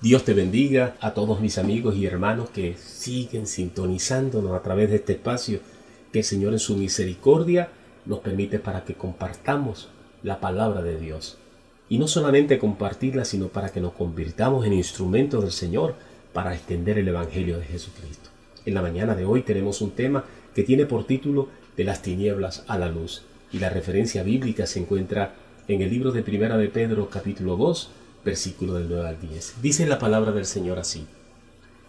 Dios te bendiga a todos mis amigos y hermanos que siguen sintonizándonos a través de este espacio que el Señor en su misericordia nos permite para que compartamos la palabra de Dios. Y no solamente compartirla, sino para que nos convirtamos en instrumentos del Señor para extender el Evangelio de Jesucristo. En la mañana de hoy tenemos un tema que tiene por título De las tinieblas a la luz. Y la referencia bíblica se encuentra en el libro de Primera de Pedro capítulo 2, versículo del 9 al 10. Dice la palabra del Señor así.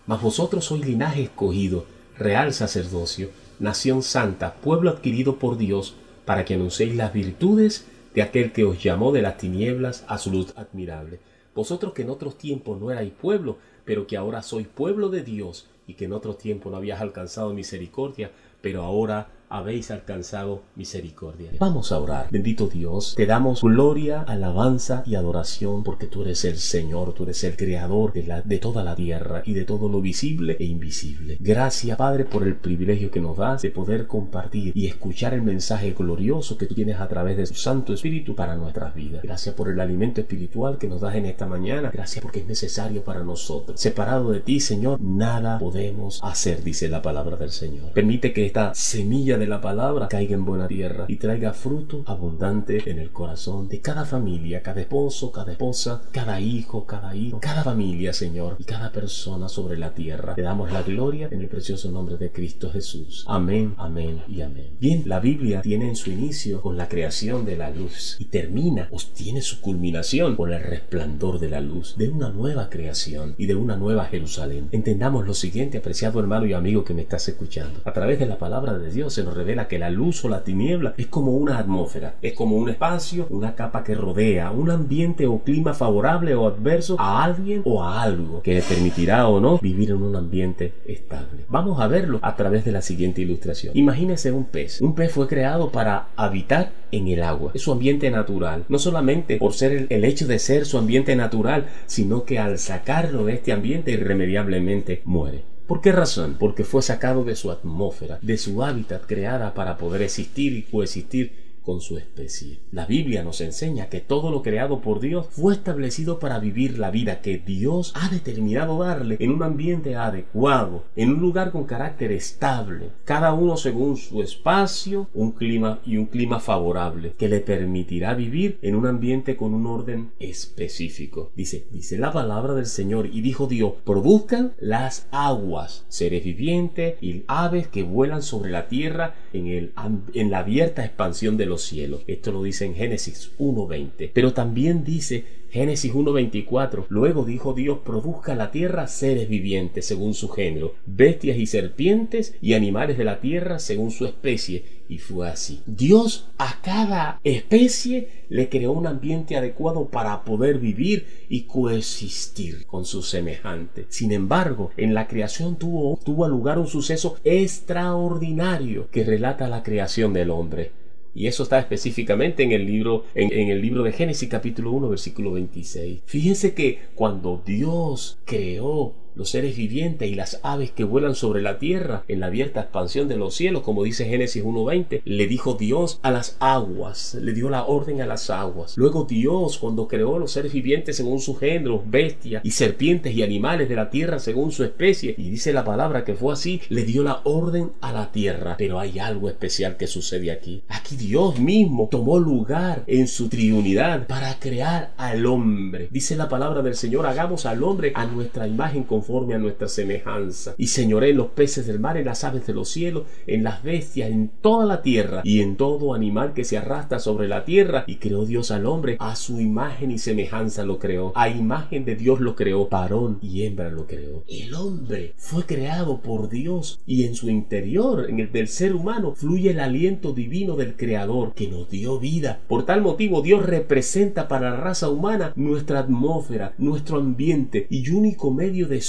Mas vosotros sois linaje escogido, real sacerdocio, nación santa, pueblo adquirido por Dios, para que anunciéis las virtudes de aquel que os llamó de las tinieblas a su luz admirable. Vosotros que en otros tiempos no erais pueblo, pero que ahora sois pueblo de Dios, y que en otros tiempos no habías alcanzado misericordia, pero ahora habéis alcanzado misericordia. Vamos a orar. Bendito Dios, te damos gloria, alabanza y adoración porque tú eres el Señor, tú eres el creador de, la, de toda la tierra y de todo lo visible e invisible. Gracias, Padre, por el privilegio que nos das de poder compartir y escuchar el mensaje glorioso que tú tienes a través de tu Santo Espíritu para nuestras vidas. Gracias por el alimento espiritual que nos das en esta mañana. Gracias porque es necesario para nosotros. Separado de ti, Señor, nada podemos hacer, dice la palabra del Señor. Permite que esta semilla de la palabra caiga en buena tierra y traiga fruto abundante en el corazón de cada familia, cada esposo, cada esposa, cada hijo, cada hijo, cada familia, Señor, y cada persona sobre la tierra. Te damos la gloria en el precioso nombre de Cristo Jesús. Amén, amén y amén. Bien, la Biblia tiene en su inicio con la creación de la luz y termina o tiene su culminación con el resplandor de la luz de una nueva creación y de una nueva Jerusalén. Entendamos lo siguiente, apreciado hermano y amigo que me estás escuchando. A través de la palabra de Dios se revela que la luz o la tiniebla es como una atmósfera, es como un espacio, una capa que rodea, un ambiente o clima favorable o adverso a alguien o a algo que le permitirá o no vivir en un ambiente estable. Vamos a verlo a través de la siguiente ilustración. Imagínese un pez. Un pez fue creado para habitar en el agua. Es su ambiente natural. No solamente por ser el, el hecho de ser su ambiente natural, sino que al sacarlo de este ambiente irremediablemente muere. ¿Por qué razón? Porque fue sacado de su atmósfera, de su hábitat creada para poder existir y coexistir con su especie. La Biblia nos enseña que todo lo creado por Dios fue establecido para vivir la vida que Dios ha determinado darle en un ambiente adecuado, en un lugar con carácter estable, cada uno según su espacio, un clima y un clima favorable que le permitirá vivir en un ambiente con un orden específico. Dice, dice la palabra del Señor y dijo Dios, produzcan las aguas, seres vivientes y aves que vuelan sobre la tierra en, el, en la abierta expansión de los cielos. Esto lo dice en Génesis 1.20. Pero también dice Génesis 1.24. Luego dijo Dios, produzca la tierra seres vivientes según su género, bestias y serpientes y animales de la tierra según su especie. Y fue así. Dios a cada especie le creó un ambiente adecuado para poder vivir y coexistir con su semejante. Sin embargo, en la creación tuvo lugar un suceso extraordinario que relata la creación del hombre. Y eso está específicamente en el libro, en, el libro de Génesis capítulo 1, versículo 26. Fíjense que cuando Dios creó los seres vivientes y las aves que vuelan sobre la tierra en la abierta expansión de los cielos, como dice Génesis 1.20, le dijo Dios a las aguas, le dio la orden a las aguas. Luego Dios, cuando creó los seres vivientes según su género, bestias y serpientes y animales de la tierra según su especie, y dice la palabra que fue así, le dio la orden a la tierra. Pero hay algo especial que sucede aquí. Aquí Dios mismo tomó lugar en su triunidad para crear al hombre. Dice la palabra del Señor, hagamos al hombre a nuestra imagen conforme a nuestra semejanza. Y señoré en los peces del mar, en las aves de los cielos, en las bestias, en toda la tierra y en todo animal que se arrastra sobre la tierra. Y creó Dios al hombre, a su imagen y semejanza lo creó. A imagen de Dios lo creó, varón y hembra lo creó. El hombre fue creado por Dios y en su interior, en el del ser humano, fluye el aliento divino del Creador que nos dio vida. Por tal motivo, Dios representa para la raza humana nuestra atmósfera, nuestro ambiente y único medio de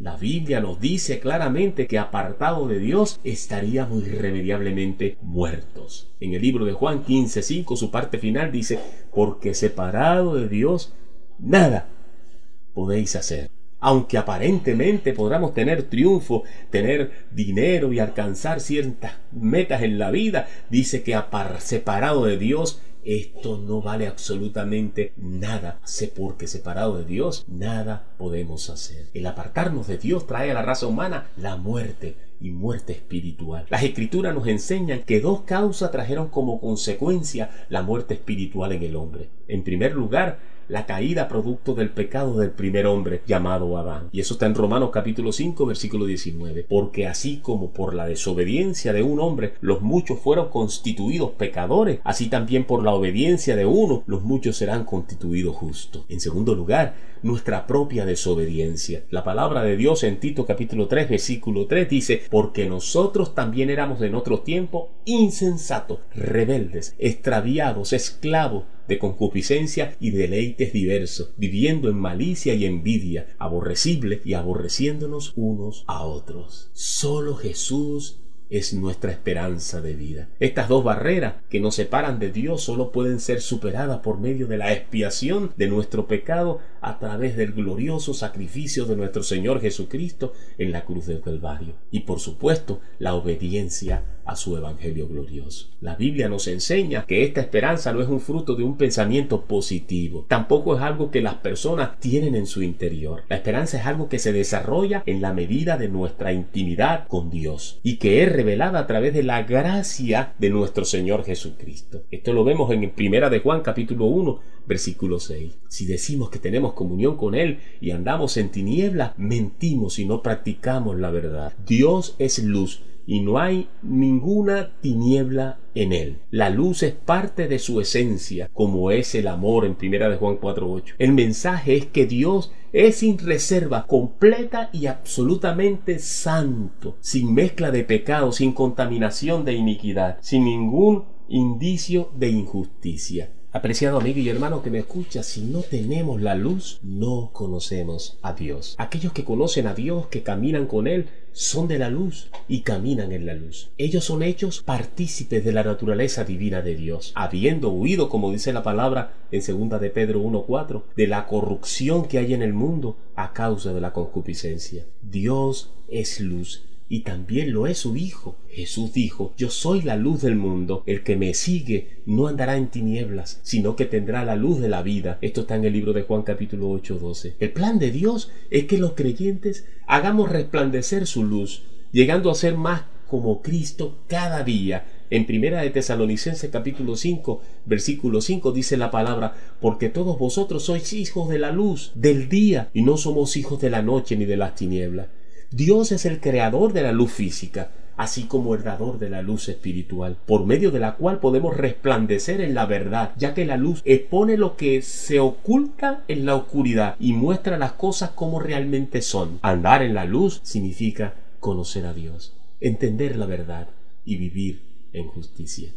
La Biblia nos dice claramente que apartado de Dios estaríamos irremediablemente muertos. En el libro de Juan 15:5 su parte final dice, porque separado de Dios nada podéis hacer. Aunque aparentemente podamos tener triunfo, tener dinero y alcanzar ciertas metas en la vida, dice que separado de Dios esto no vale absolutamente nada. Sé porque separado de Dios, nada podemos hacer. El apartarnos de Dios trae a la raza humana la muerte y muerte espiritual. Las escrituras nos enseñan que dos causas trajeron como consecuencia la muerte espiritual en el hombre. En primer lugar, la caída producto del pecado del primer hombre llamado Adán. Y eso está en Romanos capítulo 5 versículo 19. Porque así como por la desobediencia de un hombre los muchos fueron constituidos pecadores, así también por la obediencia de uno los muchos serán constituidos justos. En segundo lugar, nuestra propia desobediencia. La palabra de Dios en Tito capítulo 3 versículo 3 dice, porque nosotros también éramos en otro tiempo insensatos, rebeldes, extraviados, esclavos de concupiscencia y deleites diversos, viviendo en malicia y envidia, aborrecible y aborreciéndonos unos a otros. Solo Jesús es nuestra esperanza de vida. Estas dos barreras que nos separan de Dios solo pueden ser superadas por medio de la expiación de nuestro pecado a través del glorioso sacrificio de nuestro Señor Jesucristo en la cruz del Calvario. Y por supuesto, la obediencia a su Evangelio glorioso. La Biblia nos enseña que esta esperanza no es un fruto de un pensamiento positivo, tampoco es algo que las personas tienen en su interior. La esperanza es algo que se desarrolla en la medida de nuestra intimidad con Dios y que es revelada a través de la gracia de nuestro Señor Jesucristo. Esto lo vemos en Primera de Juan capítulo 1 versículo 6. Si decimos que tenemos comunión con Él y andamos en tinieblas, mentimos y no practicamos la verdad. Dios es luz y no hay ninguna tiniebla en él. La luz es parte de su esencia, como es el amor en primera de Juan 4:8. El mensaje es que Dios es sin reserva, completa y absolutamente santo, sin mezcla de pecado, sin contaminación de iniquidad, sin ningún indicio de injusticia. Apreciado amigo y hermano que me escucha, si no tenemos la luz, no conocemos a Dios. Aquellos que conocen a Dios, que caminan con Él, son de la luz y caminan en la luz. Ellos son hechos partícipes de la naturaleza divina de Dios, habiendo huido, como dice la palabra en segunda de Pedro 1.4, de la corrupción que hay en el mundo a causa de la concupiscencia. Dios es luz y también lo es su Hijo. Jesús dijo, Yo soy la luz del mundo, el que me sigue no andará en tinieblas, sino que tendrá la luz de la vida. Esto está en el libro de Juan capítulo 8, 12. El plan de Dios es que los creyentes hagamos resplandecer su luz, llegando a ser más como Cristo cada día. En primera de Tesalonicenses capítulo 5, versículo 5 dice la palabra, porque todos vosotros sois hijos de la luz, del día, y no somos hijos de la noche ni de las tinieblas. Dios es el creador de la luz física, así como el dador de la luz espiritual, por medio de la cual podemos resplandecer en la verdad, ya que la luz expone lo que se oculta en la oscuridad y muestra las cosas como realmente son. Andar en la luz significa conocer a Dios, entender la verdad y vivir en justicia.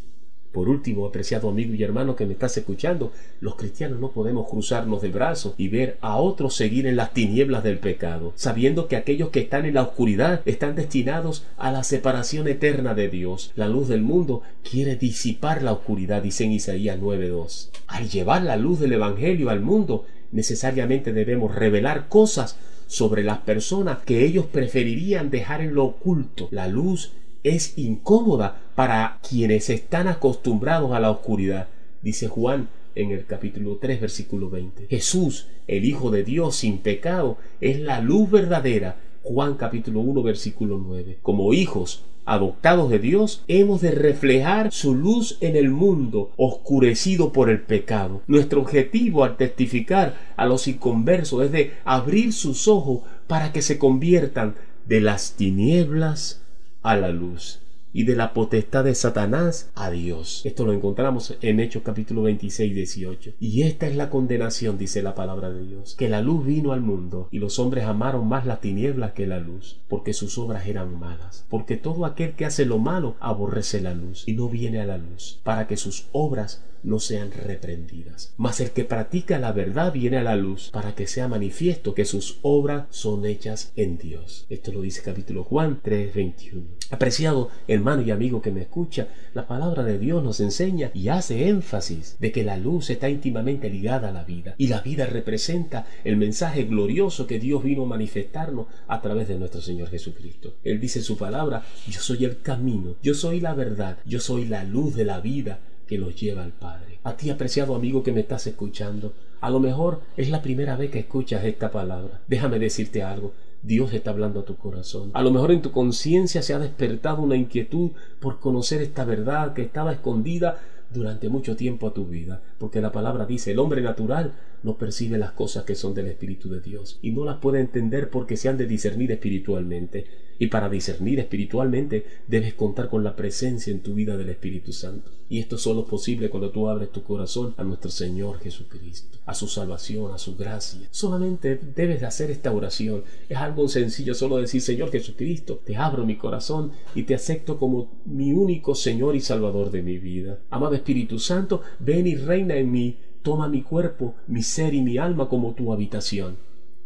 Por último, apreciado amigo y hermano que me estás escuchando, los cristianos no podemos cruzarnos de brazos y ver a otros seguir en las tinieblas del pecado, sabiendo que aquellos que están en la oscuridad están destinados a la separación eterna de Dios. La luz del mundo quiere disipar la oscuridad, dice en Isaías 9.2. Al llevar la luz del Evangelio al mundo, necesariamente debemos revelar cosas sobre las personas que ellos preferirían dejar en lo oculto. La luz es incómoda para quienes están acostumbrados a la oscuridad, dice Juan en el capítulo 3 versículo 20. Jesús, el Hijo de Dios sin pecado, es la luz verdadera. Juan capítulo 1 versículo 9. Como hijos adoptados de Dios, hemos de reflejar su luz en el mundo oscurecido por el pecado. Nuestro objetivo al testificar a los inconversos es de abrir sus ojos para que se conviertan de las tinieblas a la luz y de la potestad de Satanás a Dios. Esto lo encontramos en Hechos capítulo 26, 18. Y esta es la condenación, dice la palabra de Dios, que la luz vino al mundo y los hombres amaron más la tiniebla que la luz, porque sus obras eran malas. Porque todo aquel que hace lo malo aborrece la luz y no viene a la luz, para que sus obras no sean reprendidas. Mas el que practica la verdad viene a la luz para que sea manifiesto que sus obras son hechas en Dios. Esto lo dice capítulo Juan 3:21. Apreciado hermano y amigo que me escucha, la palabra de Dios nos enseña y hace énfasis de que la luz está íntimamente ligada a la vida y la vida representa el mensaje glorioso que Dios vino a manifestarnos a través de nuestro Señor Jesucristo. Él dice en su palabra, yo soy el camino, yo soy la verdad, yo soy la luz de la vida que los lleva al Padre. A ti, apreciado amigo que me estás escuchando, a lo mejor es la primera vez que escuchas esta palabra. Déjame decirte algo. Dios está hablando a tu corazón. A lo mejor en tu conciencia se ha despertado una inquietud por conocer esta verdad que estaba escondida durante mucho tiempo a tu vida, porque la palabra dice, el hombre natural no percibe las cosas que son del Espíritu de Dios y no las puede entender porque se han de discernir espiritualmente. Y para discernir espiritualmente debes contar con la presencia en tu vida del Espíritu Santo. Y esto solo es posible cuando tú abres tu corazón a nuestro Señor Jesucristo, a su salvación, a su gracia. Solamente debes de hacer esta oración. Es algo sencillo, solo decir, Señor Jesucristo, te abro mi corazón y te acepto como mi único Señor y Salvador de mi vida. Amado Espíritu Santo, ven y en mí toma mi cuerpo, mi ser y mi alma como tu habitación.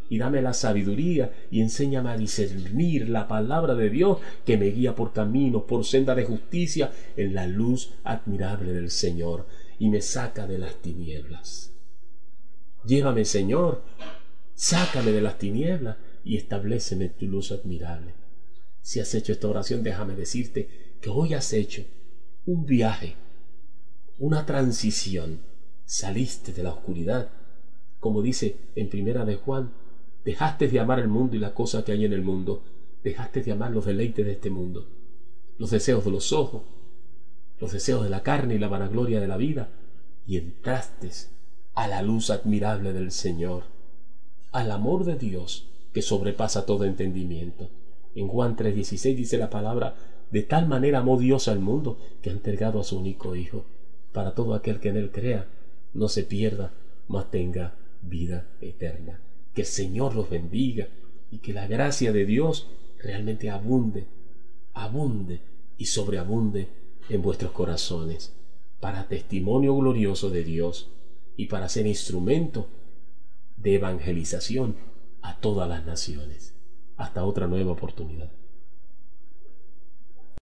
Y dame la sabiduría y enséñame a discernir la palabra de Dios que me guía por caminos, por senda de justicia, en la luz admirable del Señor, y me saca de las tinieblas. Llévame, Señor, sácame de las tinieblas y estableceme tu luz admirable. Si has hecho esta oración, déjame decirte que hoy has hecho un viaje, una transición saliste de la oscuridad. Como dice en primera de Juan, dejaste de amar el mundo y las cosas que hay en el mundo, dejaste de amar los deleites de este mundo, los deseos de los ojos, los deseos de la carne y la vanagloria de la vida, y entraste a la luz admirable del Señor, al amor de Dios que sobrepasa todo entendimiento. En Juan 3:16 dice la palabra, de tal manera amó Dios al mundo que ha entregado a su único Hijo, para todo aquel que en él crea, no se pierda, mas tenga vida eterna. Que el Señor los bendiga y que la gracia de Dios realmente abunde, abunde y sobreabunde en vuestros corazones para testimonio glorioso de Dios y para ser instrumento de evangelización a todas las naciones. Hasta otra nueva oportunidad.